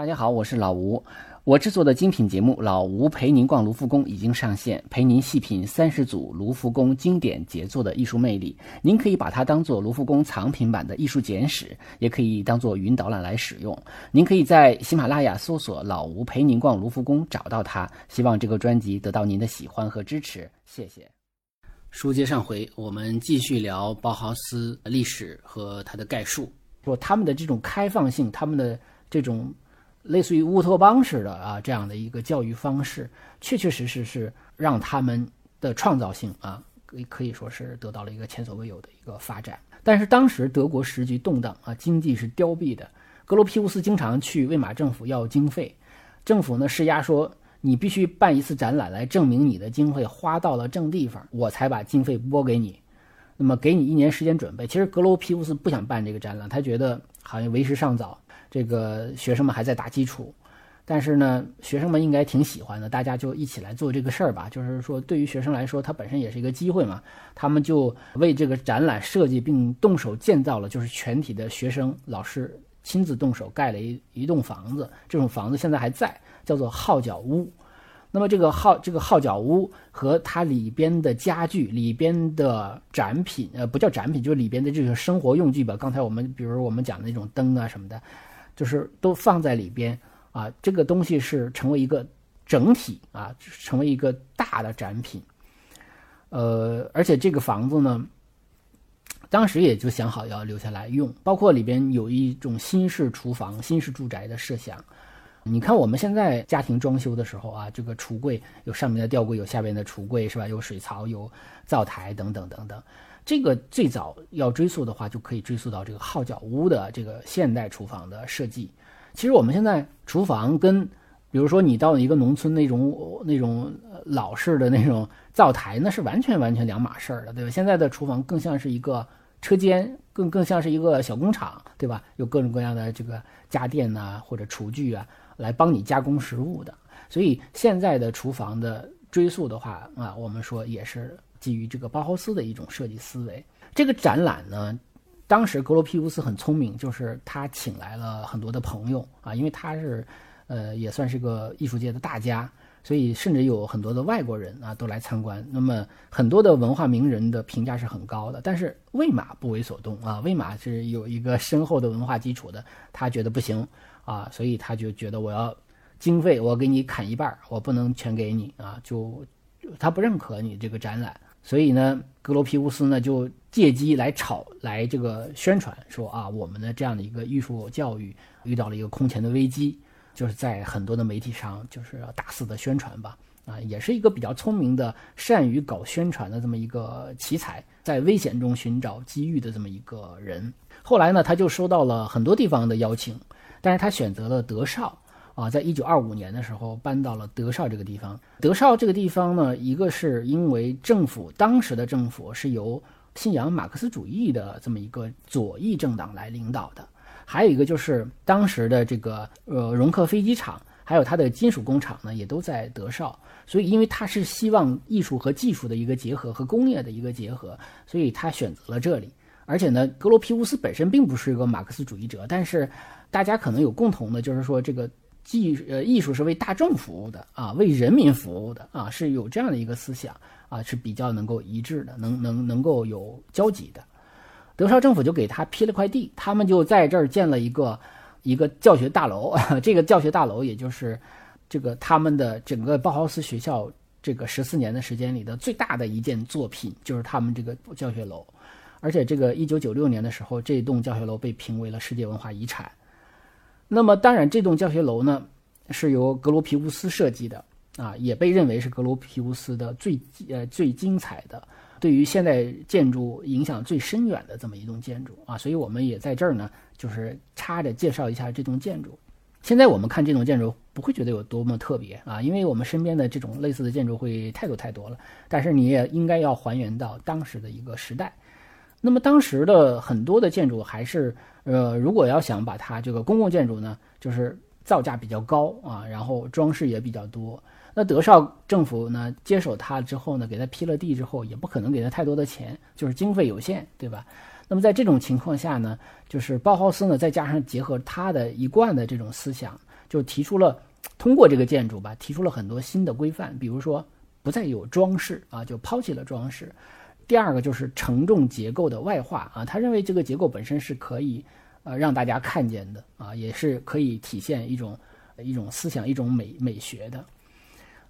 大家好，我是老吴。我制作的精品节目《老吴陪您逛卢浮宫》已经上线，陪您细品三十组卢浮宫经典杰作的艺术魅力。您可以把它当做卢浮宫藏品版的艺术简史，也可以当做云导览来使用。您可以在喜马拉雅搜索“老吴陪您逛卢浮宫”找到它。希望这个专辑得到您的喜欢和支持，谢谢。书接上回，我们继续聊包豪斯历史和它的概述，说他们的这种开放性，他们的这种。类似于乌托邦式的啊，这样的一个教育方式，确确实实是让他们的创造性啊，可可以说是得到了一个前所未有的一个发展。但是当时德国时局动荡啊，经济是凋敝的。格罗皮乌斯经常去魏玛政府要经费，政府呢施压说，你必须办一次展览来证明你的经费花到了正地方，我才把经费拨给你。那么给你一年时间准备。其实格罗皮乌斯不想办这个展览，他觉得好像为时尚早。这个学生们还在打基础，但是呢，学生们应该挺喜欢的，大家就一起来做这个事儿吧。就是说，对于学生来说，它本身也是一个机会嘛。他们就为这个展览设计并动手建造了，就是全体的学生、老师亲自动手盖了一一栋房子。这种房子现在还在，叫做号角屋。那么这个号这个号角屋和它里边的家具、里边的展品，呃，不叫展品，就是里边的这个生活用具吧。刚才我们比如我们讲的那种灯啊什么的。就是都放在里边啊，这个东西是成为一个整体啊，成为一个大的展品。呃，而且这个房子呢，当时也就想好要留下来用，包括里边有一种新式厨房、新式住宅的设想。你看我们现在家庭装修的时候啊，这个橱柜有上面的吊柜，有下边的橱柜，是吧？有水槽，有灶台等等等等。这个最早要追溯的话，就可以追溯到这个号角屋的这个现代厨房的设计。其实我们现在厨房跟，比如说你到一个农村那种那种老式的那种灶台，那是完全完全两码事儿的，对吧？现在的厨房更像是一个车间，更更像是一个小工厂，对吧？有各种各样的这个家电呐或者厨具啊，来帮你加工食物的。所以现在的厨房的追溯的话啊，我们说也是。基于这个包豪斯的一种设计思维，这个展览呢，当时格罗皮乌斯很聪明，就是他请来了很多的朋友啊，因为他是，呃，也算是个艺术界的大家，所以甚至有很多的外国人啊都来参观。那么很多的文化名人的评价是很高的，但是魏玛不为所动啊，魏玛是有一个深厚的文化基础的，他觉得不行啊，所以他就觉得我要经费我给你砍一半，我不能全给你啊，就他不认可你这个展览。所以呢，格罗皮乌斯呢就借机来炒，来这个宣传说啊，我们的这样的一个艺术教育遇到了一个空前的危机，就是在很多的媒体上就是要大肆的宣传吧，啊，也是一个比较聪明的、善于搞宣传的这么一个奇才，在危险中寻找机遇的这么一个人。后来呢，他就收到了很多地方的邀请，但是他选择了德绍。啊，在一九二五年的时候搬到了德绍这个地方。德绍这个地方呢，一个是因为政府当时的政府是由信仰马克思主义的这么一个左翼政党来领导的，还有一个就是当时的这个呃容克飞机场，还有它的金属工厂呢，也都在德绍。所以，因为他是希望艺术和技术的一个结合和工业的一个结合，所以他选择了这里。而且呢，格罗皮乌斯本身并不是一个马克思主义者，但是大家可能有共同的，就是说这个。技呃艺术是为大众服务的啊，为人民服务的啊，是有这样的一个思想啊，是比较能够一致的，能能能够有交集的。德绍政府就给他批了块地，他们就在这儿建了一个一个教学大楼。这个教学大楼也就是这个他们的整个包豪斯学校这个十四年的时间里的最大的一件作品，就是他们这个教学楼。而且这个一九九六年的时候，这栋教学楼被评为了世界文化遗产。那么，当然，这栋教学楼呢，是由格罗皮乌斯设计的啊，也被认为是格罗皮乌斯的最呃最精彩的，对于现代建筑影响最深远的这么一栋建筑啊。所以，我们也在这儿呢，就是插着介绍一下这栋建筑。现在我们看这栋建筑，不会觉得有多么特别啊，因为我们身边的这种类似的建筑会太多太多了。但是，你也应该要还原到当时的一个时代。那么当时的很多的建筑还是，呃，如果要想把它这个公共建筑呢，就是造价比较高啊，然后装饰也比较多。那德绍政府呢接手它之后呢，给它批了地之后，也不可能给它太多的钱，就是经费有限，对吧？那么在这种情况下呢，就是包豪斯呢，再加上结合他的一贯的这种思想，就提出了通过这个建筑吧，提出了很多新的规范，比如说不再有装饰啊，就抛弃了装饰。第二个就是承重结构的外化啊，他认为这个结构本身是可以呃让大家看见的啊，也是可以体现一种一种思想、一种美美学的。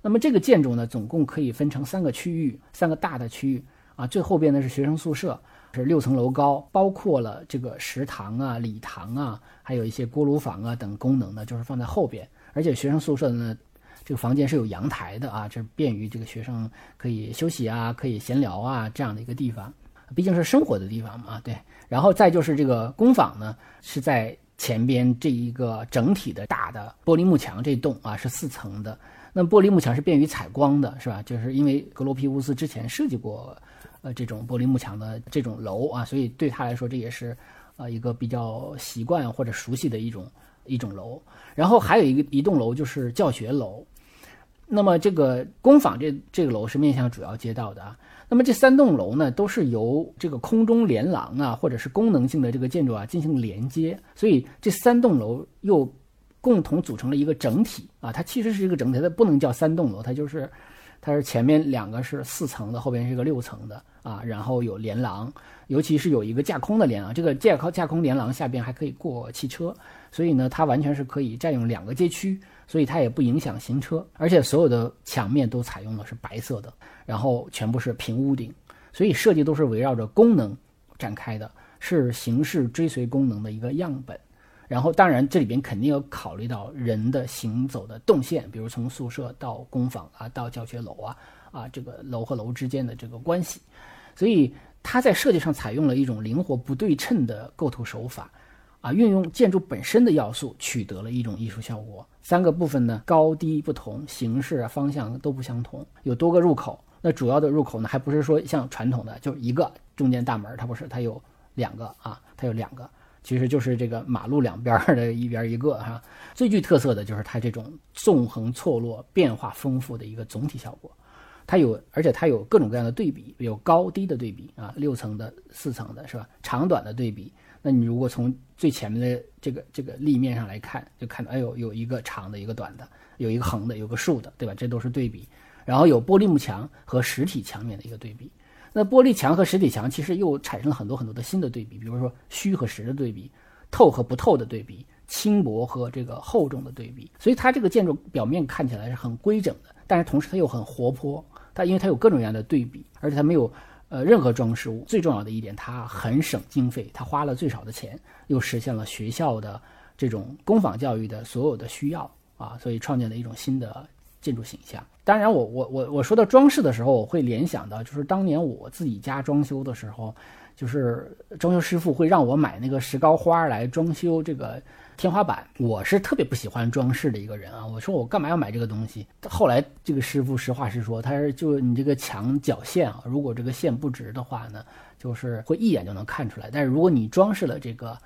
那么这个建筑呢，总共可以分成三个区域，三个大的区域啊，最后边呢是学生宿舍，是六层楼高，包括了这个食堂啊、礼堂啊，还有一些锅炉房啊等功能呢，就是放在后边。而且学生宿舍呢，这个房间是有阳台的啊，这便于这个学生可以休息啊、可以闲聊啊这样的一个地方，毕竟是生活的地方嘛，对。然后再就是这个工坊呢，是在前边这一个整体的大的玻璃幕墙这栋啊，是四层的。那玻璃幕墙是便于采光的，是吧？就是因为格罗皮乌斯之前设计过，呃，这种玻璃幕墙的这种楼啊，所以对他来说这也是，呃，一个比较习惯或者熟悉的一种一种楼。然后还有一个一栋楼就是教学楼，那么这个工坊这这个楼是面向主要街道的啊。那么这三栋楼呢，都是由这个空中连廊啊，或者是功能性的这个建筑啊进行连接，所以这三栋楼又。共同组成了一个整体啊，它其实是一个整体，它不能叫三栋楼，它就是，它是前面两个是四层的，后边是一个六层的啊，然后有连廊，尤其是有一个架空的连廊，这个架空架空连廊下边还可以过汽车，所以呢，它完全是可以占用两个街区，所以它也不影响行车，而且所有的墙面都采用的是白色的，然后全部是平屋顶，所以设计都是围绕着功能展开的，是形式追随功能的一个样本。然后，当然，这里边肯定要考虑到人的行走的动线，比如从宿舍到工坊啊，到教学楼啊，啊，这个楼和楼之间的这个关系。所以，它在设计上采用了一种灵活不对称的构图手法，啊，运用建筑本身的要素，取得了一种艺术效果。三个部分呢，高低不同，形式啊方向都不相同，有多个入口。那主要的入口呢，还不是说像传统的就是一个中间大门，它不是，它有两个啊，它有两个。其实就是这个马路两边的一边一个哈，最具特色的就是它这种纵横错落、变化丰富的一个总体效果。它有，而且它有各种各样的对比，有高低的对比啊，六层的、四层的，是吧？长短的对比。那你如果从最前面的这个这个立面上来看，就看到哎呦，有一个长的，一个短的，有一个横的，有个竖的，对吧？这都是对比。然后有玻璃幕墙和实体墙面的一个对比。那玻璃墙和实体墙其实又产生了很多很多的新的对比，比如说虚和实的对比，透和不透的对比，轻薄和这个厚重的对比。所以它这个建筑表面看起来是很规整的，但是同时它又很活泼。它因为它有各种各样的对比，而且它没有呃任何装饰物。最重要的一点，它很省经费，它花了最少的钱，又实现了学校的这种工坊教育的所有的需要啊，所以创建了一种新的。建筑形象，当然，我我我我说到装饰的时候，我会联想到，就是当年我自己家装修的时候，就是装修师傅会让我买那个石膏花来装修这个天花板。我是特别不喜欢装饰的一个人啊，我说我干嘛要买这个东西？后来这个师傅实话实说，他是就你这个墙角线啊，如果这个线不直的话呢，就是会一眼就能看出来。但是如果你装饰了这个。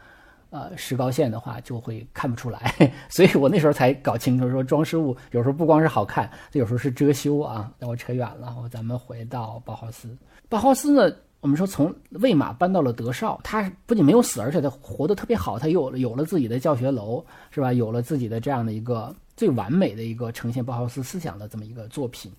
呃，石膏线的话就会看不出来，所以我那时候才搞清楚，说装饰物有时候不光是好看，有时候是遮羞啊。那我扯远了，咱们回到包豪斯。包豪斯呢，我们说从魏玛搬到了德绍，他不仅没有死，而且他活得特别好，他有有了自己的教学楼，是吧？有了自己的这样的一个最完美的一个呈现包豪斯思想的这么一个作品，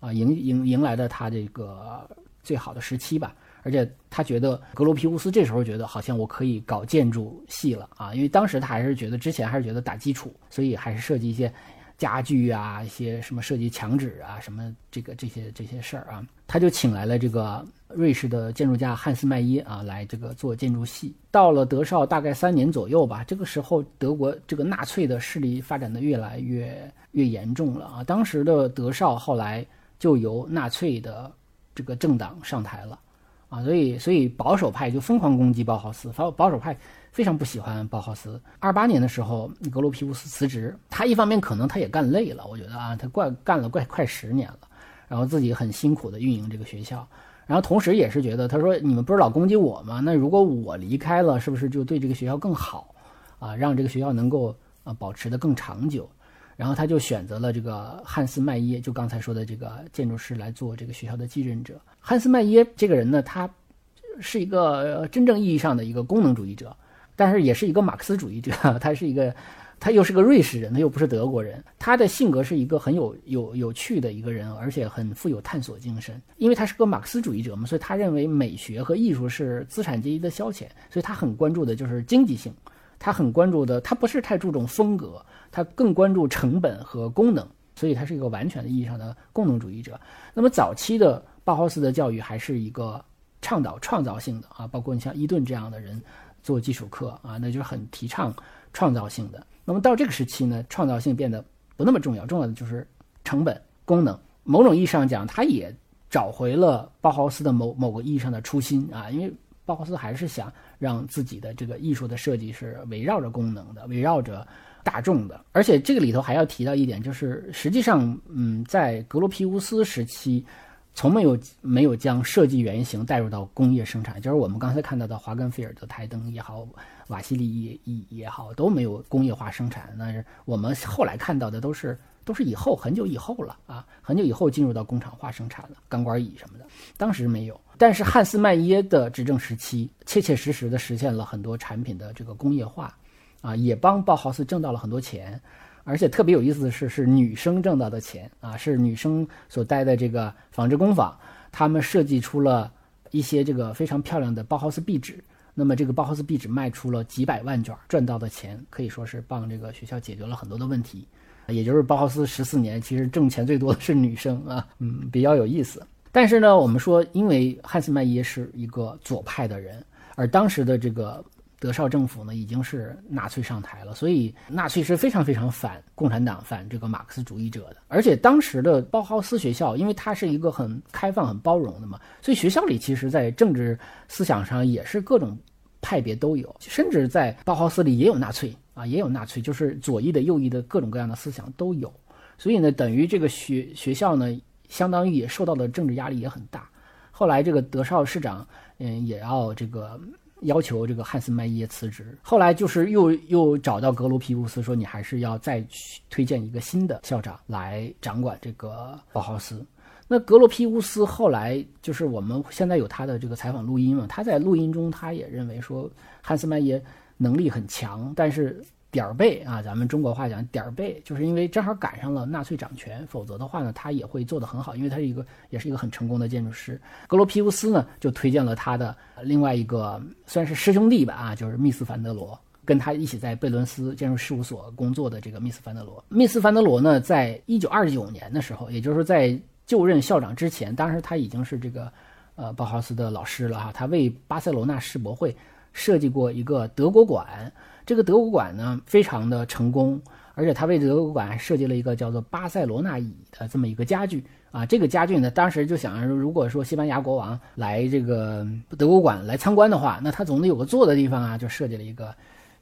啊，迎迎迎来了他这个最好的时期吧。而且他觉得格罗皮乌斯这时候觉得好像我可以搞建筑系了啊，因为当时他还是觉得之前还是觉得打基础，所以还是设计一些家具啊，一些什么设计墙纸啊，什么这个这些这些事儿啊，他就请来了这个瑞士的建筑家汉斯麦耶啊来这个做建筑系。到了德绍大概三年左右吧，这个时候德国这个纳粹的势力发展的越来越越严重了啊，当时的德绍后来就由纳粹的这个政党上台了。啊，所以所以保守派就疯狂攻击包豪斯，保保守派非常不喜欢包豪斯。二八年的时候，格罗皮乌斯辞职，他一方面可能他也干累了，我觉得啊，他怪干了快快十年了，然后自己很辛苦的运营这个学校，然后同时也是觉得，他说你们不是老攻击我吗？那如果我离开了，是不是就对这个学校更好啊？让这个学校能够呃保持的更长久？然后他就选择了这个汉斯麦耶，就刚才说的这个建筑师来做这个学校的继任者。汉斯麦耶这个人呢，他是一个真正意义上的一个功能主义者，但是也是一个马克思主义者。他是一个他又是个瑞士人，他又不是德国人。他的性格是一个很有有有趣的一个人，而且很富有探索精神。因为他是个马克思主义者嘛，所以他认为美学和艺术是资产阶级的消遣，所以他很关注的就是经济性。他很关注的，他不是太注重风格，他更关注成本和功能，所以他是一个完全的意义上的功能主义者。那么早期的包豪斯的教育还是一个倡导创造性的啊，包括你像伊顿这样的人做基础课啊，那就是很提倡创造性的。那么到这个时期呢，创造性变得不那么重要，重要的就是成本、功能。某种意义上讲，他也找回了包豪斯的某某个意义上的初心啊，因为包豪斯还是想让自己的这个艺术的设计是围绕着功能的，围绕着大众的。而且这个里头还要提到一点，就是实际上，嗯，在格罗皮乌斯时期，从没有没有将设计原型带入到工业生产，就是我们刚才看到的华根菲尔德台灯也好。瓦西里也也也好，都没有工业化生产。那是我们后来看到的，都是都是以后很久以后了啊，很久以后进入到工厂化生产了，钢管椅什么的，当时没有。但是汉斯麦耶的执政时期，切切实实的实现了很多产品的这个工业化，啊，也帮包豪斯挣到了很多钱。而且特别有意思的是，是女生挣到的钱啊，是女生所待的这个纺织工坊，他们设计出了一些这个非常漂亮的包豪斯壁纸。那么这个包豪斯壁纸卖出了几百万卷，赚到的钱可以说是帮这个学校解决了很多的问题。也就是包豪斯十四年，其实挣钱最多的是女生啊，嗯，比较有意思。但是呢，我们说，因为汉斯麦耶是一个左派的人，而当时的这个德绍政府呢，已经是纳粹上台了，所以纳粹是非常非常反共产党、反这个马克思主义者的。而且当时的包豪斯学校，因为它是一个很开放、很包容的嘛，所以学校里其实在政治思想上也是各种。派别都有，甚至在包豪斯里也有纳粹啊，也有纳粹，就是左翼的、右翼的各种各样的思想都有。所以呢，等于这个学学校呢，相当于也受到的政治压力也很大。后来这个德绍市长，嗯，也要这个要求这个汉斯麦耶辞职。后来就是又又找到格罗皮乌斯说，你还是要再去推荐一个新的校长来掌管这个包豪斯。那格罗皮乌斯后来就是我们现在有他的这个采访录音嘛？他在录音中他也认为说，汉斯曼耶能力很强，但是点儿背啊，咱们中国话讲点儿背，就是因为正好赶上了纳粹掌权，否则的话呢，他也会做得很好，因为他是一个也是一个很成功的建筑师。格罗皮乌斯呢就推荐了他的另外一个算是师兄弟吧啊，就是密斯凡德罗，跟他一起在贝伦斯建筑事务所工作的这个密斯凡德罗。密斯凡德罗呢，在一九二九年的时候，也就是在就任校长之前，当时他已经是这个，呃，包豪斯的老师了哈。他为巴塞罗那世博会设计过一个德国馆，这个德国馆呢非常的成功，而且他为德国馆还设计了一个叫做巴塞罗那椅的这么一个家具啊。这个家具呢，当时就想，如果说西班牙国王来这个德国馆来参观的话，那他总得有个坐的地方啊，就设计了一个。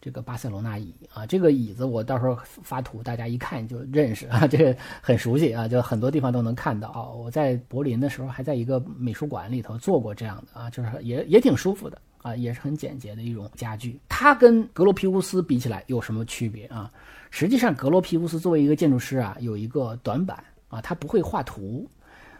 这个巴塞罗那椅啊，这个椅子我到时候发图，大家一看就认识啊，这个很熟悉啊，就很多地方都能看到啊。我在柏林的时候还在一个美术馆里头做过这样的啊，就是也也挺舒服的啊，也是很简洁的一种家具。它跟格罗皮乌斯比起来有什么区别啊？实际上，格罗皮乌斯作为一个建筑师啊，有一个短板啊，他不会画图，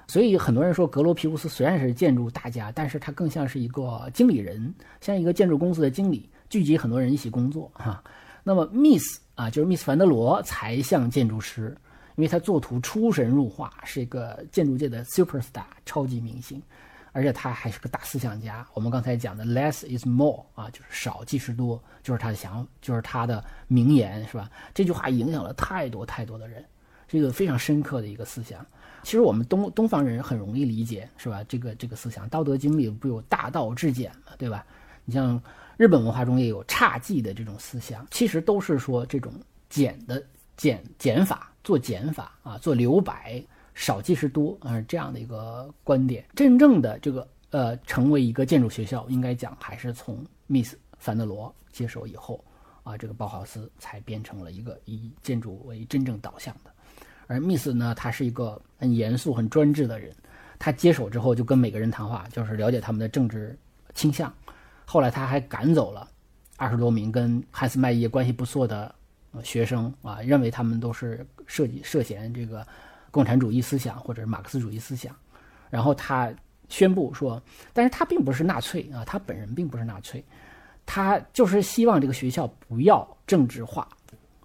所以很多人说格罗皮乌斯虽然是建筑大家，但是他更像是一个经理人，像一个建筑公司的经理。聚集很多人一起工作哈，那么 Miss 啊，就是 Miss 凡德罗才像建筑师，因为他作图出神入化，是一个建筑界的 super star 超级明星，而且他还是个大思想家。我们刚才讲的 less is more 啊，就是少即是多，就是他的想，就是他的名言是吧？这句话影响了太多太多的人，是一个非常深刻的一个思想。其实我们东东方人很容易理解是吧？这个这个思想，《道德经》里不有大道至简嘛，对吧？你像。日本文化中也有侘寂的这种思想，其实都是说这种减的减减法，做减法啊，做留白，少即是多啊，这样的一个观点。真正的这个呃，成为一个建筑学校，应该讲还是从 Miss 凡德罗接手以后啊，这个包豪斯才变成了一个以建筑为真正导向的。而 Miss 呢，他是一个很严肃、很专制的人，他接手之后就跟每个人谈话，就是了解他们的政治倾向。后来他还赶走了二十多名跟汉斯麦耶关系不错的学生啊，认为他们都是涉及涉嫌这个共产主义思想或者是马克思主义思想。然后他宣布说，但是他并不是纳粹啊，他本人并不是纳粹，他就是希望这个学校不要政治化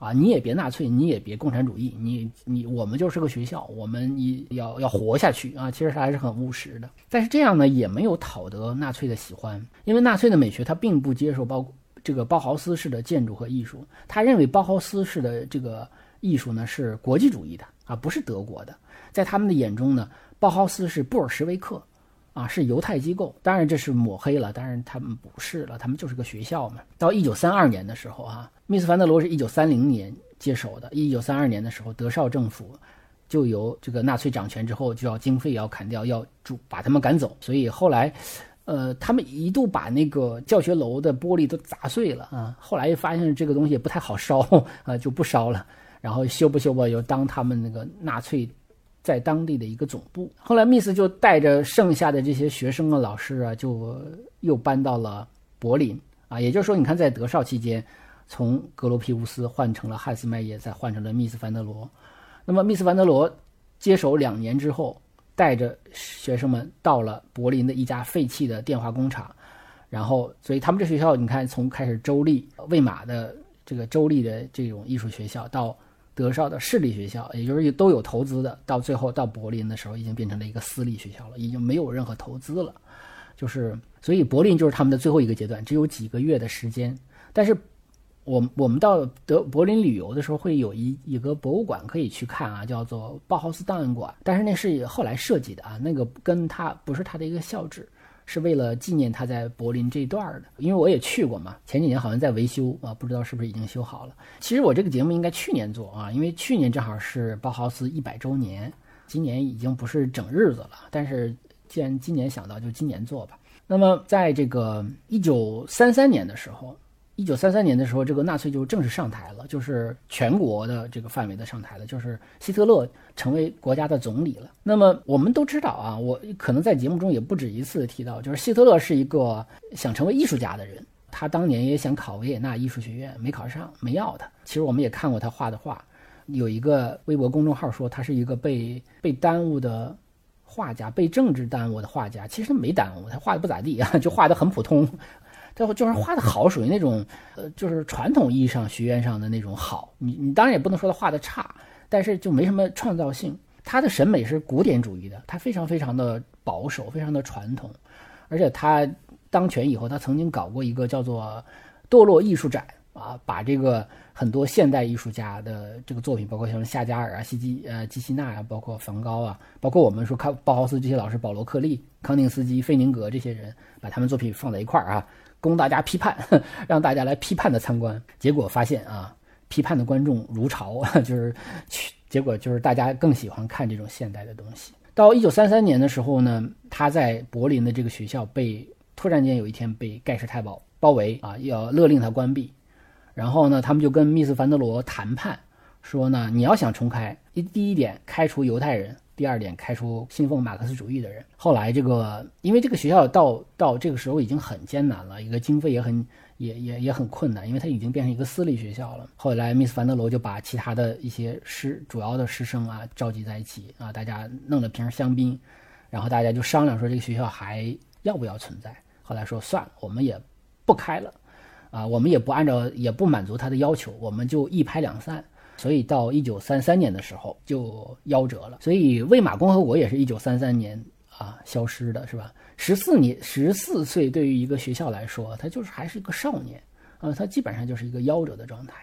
啊，你也别纳粹，你也别共产主义，你你我们就是个学校，我们你要要活下去啊。其实他还是很务实的，但是这样呢也没有讨得纳粹的喜欢，因为纳粹的美学他并不接受包这个包豪斯式的建筑和艺术，他认为包豪斯式的这个艺术呢是国际主义的啊，不是德国的，在他们的眼中呢，包豪斯是布尔什维克。啊，是犹太机构，当然这是抹黑了，当然他们不是了，他们就是个学校嘛。到一九三二年的时候啊，密斯凡德罗是一九三零年接手的，一九三二年的时候，德绍政府就由这个纳粹掌权之后，就要经费要砍掉，要主把他们赶走，所以后来，呃，他们一度把那个教学楼的玻璃都砸碎了啊，后来又发现这个东西不太好烧啊，就不烧了，然后修不修吧，又当他们那个纳粹。在当地的一个总部，后来密斯就带着剩下的这些学生啊、老师啊，就又搬到了柏林啊。也就是说，你看，在德绍期间，从格罗皮乌斯换成了汉斯麦耶，再换成了密斯凡德罗。那么，密斯凡德罗接手两年之后，带着学生们到了柏林的一家废弃的电话工厂，然后，所以他们这学校，你看，从开始州立魏玛的这个州立的这种艺术学校到。德绍的市立学校，也就是都有投资的，到最后到柏林的时候，已经变成了一个私立学校了，已经没有任何投资了。就是，所以柏林就是他们的最后一个阶段，只有几个月的时间。但是，我我们到德柏林旅游的时候，会有一一个博物馆可以去看啊，叫做包豪斯档案馆。但是那是后来设计的啊，那个跟他不是他的一个校址。是为了纪念他在柏林这一段的，因为我也去过嘛。前几年好像在维修啊，不知道是不是已经修好了。其实我这个节目应该去年做啊，因为去年正好是包豪斯一百周年，今年已经不是整日子了。但是既然今年想到，就今年做吧。那么在这个一九三三年的时候。一九三三年的时候，这个纳粹就正式上台了，就是全国的这个范围的上台了，就是希特勒成为国家的总理了。那么我们都知道啊，我可能在节目中也不止一次提到，就是希特勒是一个想成为艺术家的人，他当年也想考维也纳艺术学院，没考上，没要他。其实我们也看过他画的画，有一个微博公众号说他是一个被被耽误的画家，被政治耽误的画家。其实他没耽误，他画的不咋地啊，就画的很普通。最后就是画的好，属于那种，呃，就是传统意义上学院上的那种好。你你当然也不能说他画的差，但是就没什么创造性。他的审美是古典主义的，他非常非常的保守，非常的传统。而且他当权以后，他曾经搞过一个叫做“堕落艺术展”啊，把这个很多现代艺术家的这个作品，包括像夏加尔啊、西基呃基希纳啊，包括梵高啊，包括我们说看包豪斯这些老师，保罗克利、康定斯基、费宁格这些人，把他们作品放在一块儿啊。供大家批判，让大家来批判的参观，结果发现啊，批判的观众如潮，就是去结果就是大家更喜欢看这种现代的东西。到一九三三年的时候呢，他在柏林的这个学校被突然间有一天被盖世太保包围啊，要勒令他关闭。然后呢，他们就跟密斯凡德罗谈判，说呢，你要想重开，一第一点开除犹太人。第二点，开除信奉马克思主义的人。后来，这个因为这个学校到到这个时候已经很艰难了，一个经费也很也也也很困难，因为它已经变成一个私立学校了。后来，密斯凡德罗就把其他的一些师主要的师生啊召集在一起啊，大家弄了瓶香槟，然后大家就商量说这个学校还要不要存在。后来说算了，我们也不开了，啊，我们也不按照也不满足他的要求，我们就一拍两散。所以到一九三三年的时候就夭折了。所以魏玛共和国也是一九三三年啊消失的，是吧？十四年十四岁对于一个学校来说，他就是还是一个少年啊，他基本上就是一个夭折的状态。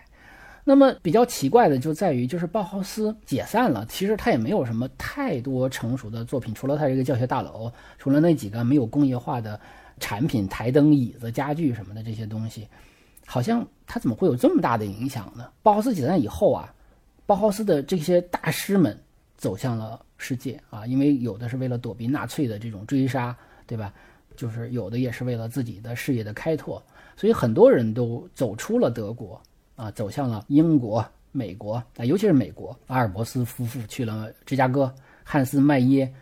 那么比较奇怪的就在于，就是包豪斯解散了，其实他也没有什么太多成熟的作品，除了他这个教学大楼，除了那几个没有工业化的产品，台灯、椅子、家具什么的这些东西。好像他怎么会有这么大的影响呢？包豪斯解散以后啊，包豪斯的这些大师们走向了世界啊，因为有的是为了躲避纳粹的这种追杀，对吧？就是有的也是为了自己的事业的开拓，所以很多人都走出了德国啊，走向了英国、美国啊，尤其是美国。阿尔伯斯夫妇去了芝加哥，汉斯麦耶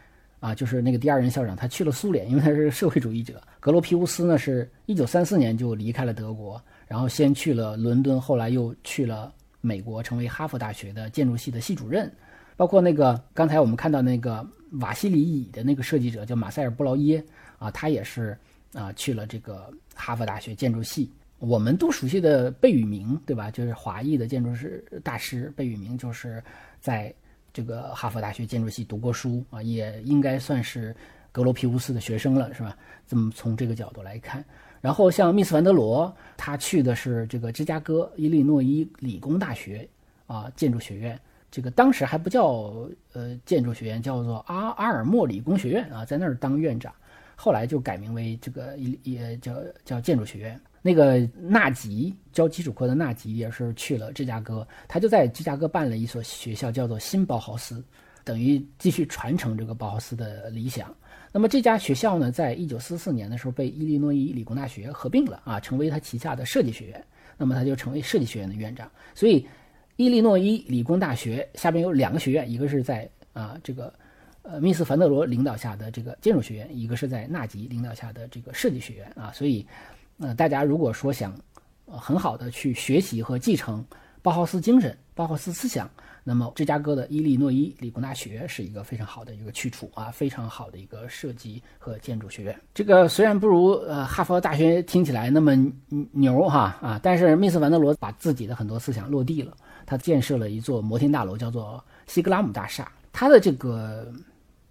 啊，就是那个第二任校长，他去了苏联，因为他是社会主义者。格罗皮乌斯呢，是一九三四年就离开了德国。然后先去了伦敦，后来又去了美国，成为哈佛大学的建筑系的系主任。包括那个刚才我们看到那个瓦西里椅的那个设计者叫马塞尔·布劳耶啊，他也是啊去了这个哈佛大学建筑系我们都熟悉的贝聿铭，对吧？就是华裔的建筑师大师贝聿铭，就是在这个哈佛大学建筑系读过书啊，也应该算是格罗皮乌斯的学生了，是吧？这么从这个角度来看，然后像密斯凡德罗，他去的是这个芝加哥伊利诺伊理工大学啊建筑学院，这个当时还不叫呃建筑学院，叫做阿阿尔莫理工学院啊，在那儿当院长，后来就改名为这个伊也叫叫建筑学院。那个纳吉教基础课的纳吉也是去了芝加哥，他就在芝加哥办了一所学校，叫做新包豪斯，等于继续传承这个包豪斯的理想。那么这家学校呢，在一九四四年的时候被伊利诺伊理工大学合并了啊，成为他旗下的设计学院。那么他就成为设计学院的院长。所以，伊利诺伊理工大学下边有两个学院，一个是在啊这个呃密斯凡德罗领导下的这个建筑学院，一个是在纳吉领导下的这个设计学院啊。所以。呃，大家如果说想，呃，很好的去学习和继承包豪斯精神、包豪斯思想，那么芝加哥的伊利诺伊理工大学是一个非常好的一个去处啊，非常好的一个设计和建筑学院。这个虽然不如呃哈佛大学听起来那么牛哈啊，但是密斯凡德罗把自己的很多思想落地了，他建设了一座摩天大楼，叫做西格拉姆大厦。他的这个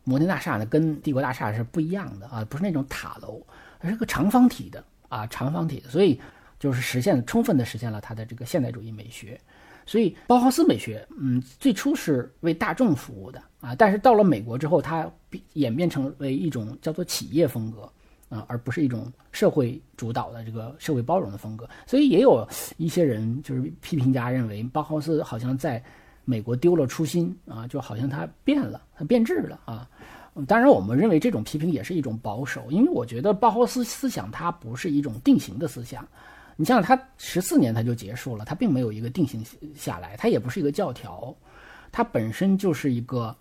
摩天大厦呢，跟帝国大厦是不一样的啊，不是那种塔楼，而是个长方体的。啊，长方体的，所以就是实现充分的实现了他的这个现代主义美学。所以包豪斯美学，嗯，最初是为大众服务的啊，但是到了美国之后，它演变成为一种叫做企业风格啊，而不是一种社会主导的这个社会包容的风格。所以也有一些人就是批评家认为，包豪斯好像在美国丢了初心啊，就好像它变了，它变质了啊。当然，我们认为这种批评也是一种保守，因为我觉得包豪斯思想它不是一种定型的思想。你想想，他十四年他就结束了，他并没有一个定型下来，他也不是一个教条，它本身就是一个，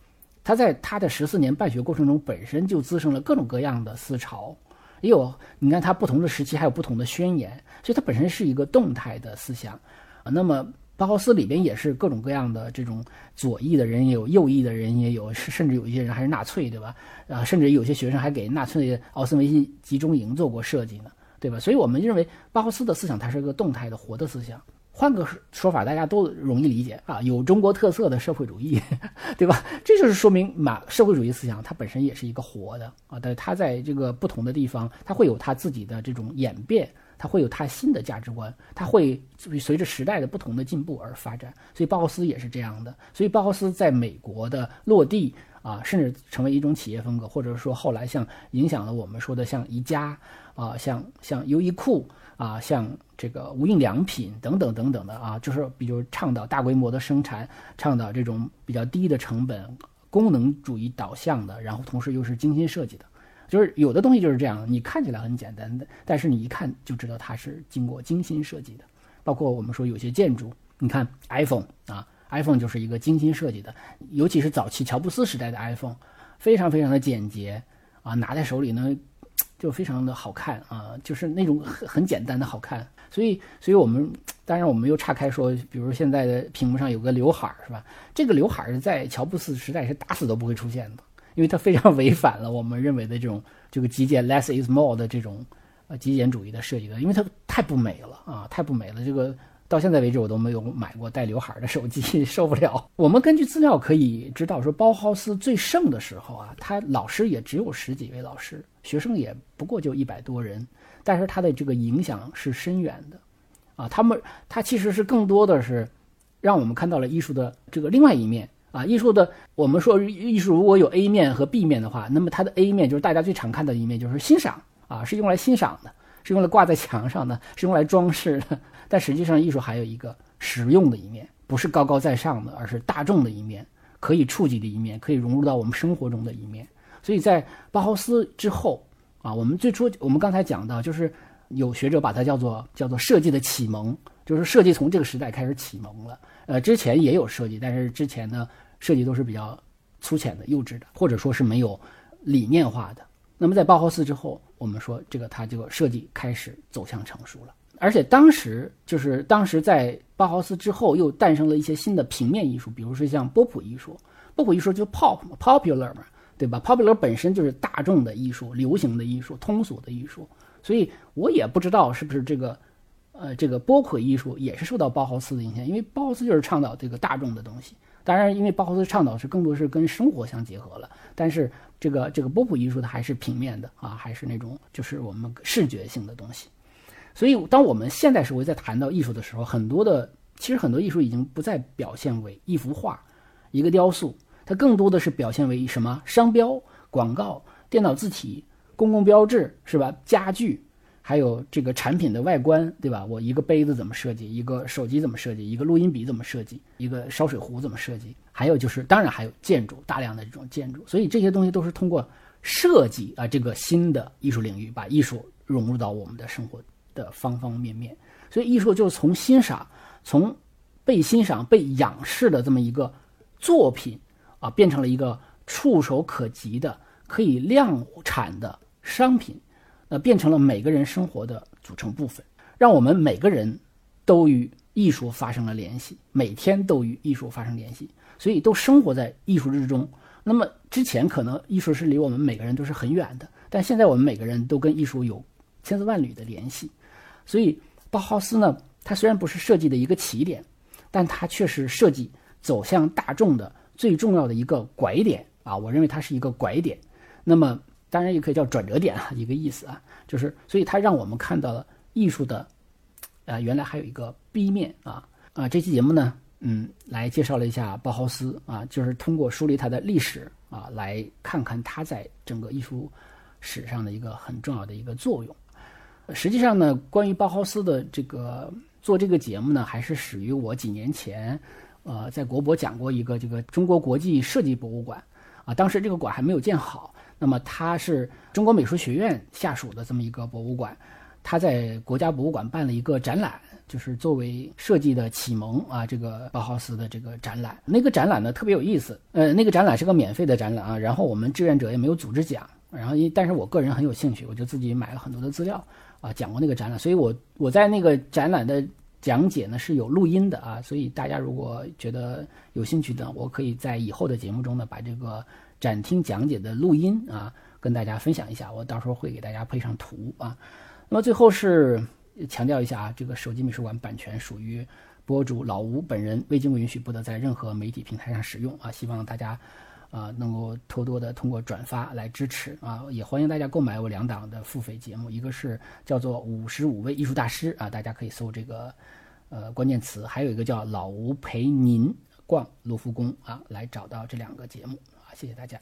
他在他的十四年办学过程中本身就滋生了各种各样的思潮，也有你看他不同的时期还有不同的宣言，所以它本身是一个动态的思想啊。那么。包豪斯里边也是各种各样的这种左翼的人也有，右翼的人也有，甚至有一些人还是纳粹，对吧？啊，甚至有些学生还给纳粹奥斯维辛集中营做过设计呢，对吧？所以我们认为巴霍斯的思想它是一个动态的、活的思想。换个说法，大家都容易理解啊，有中国特色的社会主义，对吧？这就是说明马社会主义思想它本身也是一个活的啊，但它在这个不同的地方，它会有它自己的这种演变。它会有它新的价值观，它会随着时代的不同的进步而发展，所以包豪斯也是这样的。所以包豪斯在美国的落地啊，甚至成为一种企业风格，或者说后来像影响了我们说的像宜家啊，像像优衣库啊，像这个无印良品等等等等的啊，就是比如倡导大规模的生产，倡导这种比较低的成本、功能主义导向的，然后同时又是精心设计的。就是有的东西就是这样，你看起来很简单的，但是你一看就知道它是经过精心设计的。包括我们说有些建筑，你看 iPhone 啊，iPhone 就是一个精心设计的，尤其是早期乔布斯时代的 iPhone，非常非常的简洁啊，拿在手里呢就非常的好看啊，就是那种很很简单的好看。所以，所以我们当然我们又岔开说，比如现在的屏幕上有个刘海儿是吧？这个刘海儿在乔布斯时代是打死都不会出现的。因为它非常违反了我们认为的这种这个极简 less is more 的这种呃极简主义的设计的，因为它太不美了啊，太不美了。这个到现在为止我都没有买过带刘海的手机，受不了。我们根据资料可以知道，说包豪斯最盛的时候啊，他老师也只有十几位老师，学生也不过就一百多人，但是他的这个影响是深远的啊。他们他其实是更多的是让我们看到了艺术的这个另外一面。啊，艺术的，我们说艺术如果有 A 面和 B 面的话，那么它的 A 面就是大家最常看到的一面，就是欣赏啊，是用来欣赏的，是用来挂在墙上的，是用来装饰的。但实际上，艺术还有一个实用的一面，不是高高在上的，而是大众的一面，可以触及的一面，可以融入到我们生活中的一面。所以在包豪斯之后啊，我们最初我们刚才讲到，就是有学者把它叫做叫做设计的启蒙，就是设计从这个时代开始启蒙了。呃，之前也有设计，但是之前呢。设计都是比较粗浅的、幼稚的，或者说是没有理念化的。那么在包豪斯之后，我们说这个它这个设计开始走向成熟了。而且当时就是当时在包豪斯之后，又诞生了一些新的平面艺术，比如说像波普艺术。波普艺术就 pop 嘛，popular 嘛，对吧？popular 本身就是大众的艺术、流行的艺术、通俗的艺术。所以我也不知道是不是这个。呃，这个波普艺术也是受到包豪斯的影响，因为包豪斯就是倡导这个大众的东西。当然，因为包豪斯倡导是更多是跟生活相结合了，但是这个这个波普艺术它还是平面的啊，还是那种就是我们视觉性的东西。所以，当我们现代社会在谈到艺术的时候，很多的其实很多艺术已经不再表现为一幅画、一个雕塑，它更多的是表现为什么商标、广告、电脑字体、公共标志，是吧？家具。还有这个产品的外观，对吧？我一个杯子怎么设计？一个手机怎么设计？一个录音笔怎么设计？一个烧水壶怎么设计？还有就是，当然还有建筑，大量的这种建筑。所以这些东西都是通过设计啊，这个新的艺术领域，把艺术融入到我们的生活的方方面面。所以艺术就是从欣赏、从被欣赏、被仰视的这么一个作品啊，变成了一个触手可及的、可以量产的商品。呃，变成了每个人生活的组成部分，让我们每个人都与艺术发生了联系，每天都与艺术发生联系，所以都生活在艺术之中。那么之前可能艺术是离我们每个人都是很远的，但现在我们每个人都跟艺术有千丝万缕的联系。所以包豪斯呢，它虽然不是设计的一个起点，但它却是设计走向大众的最重要的一个拐点啊！我认为它是一个拐点。那么。当然也可以叫转折点啊，一个意思啊，就是所以它让我们看到了艺术的，啊，原来还有一个 B 面啊啊！这期节目呢，嗯，来介绍了一下包豪斯啊，就是通过梳理他的历史啊，来看看他在整个艺术史上的一个很重要的一个作用。实际上呢，关于包豪斯的这个做这个节目呢，还是始于我几年前，呃，在国博讲过一个这个中国国际设计博物馆啊，当时这个馆还没有建好。那么它是中国美术学院下属的这么一个博物馆，它在国家博物馆办了一个展览，就是作为设计的启蒙啊，这个包豪斯的这个展览。那个展览呢特别有意思，呃，那个展览是个免费的展览啊，然后我们志愿者也没有组织讲，然后因但是我个人很有兴趣，我就自己买了很多的资料啊，讲过那个展览，所以我我在那个展览的讲解呢是有录音的啊，所以大家如果觉得有兴趣的，我可以在以后的节目中呢把这个。展厅讲解的录音啊，跟大家分享一下，我到时候会给大家配上图啊。那么最后是强调一下啊，这个手机美术馆版权属于博主老吴本人，未经允许不得在任何媒体平台上使用啊。希望大家啊能够多多的通过转发来支持啊，也欢迎大家购买我两档的付费节目，一个是叫做五十五位艺术大师啊，大家可以搜这个呃关键词，还有一个叫老吴陪您逛卢浮宫啊，来找到这两个节目啊。谢谢大家。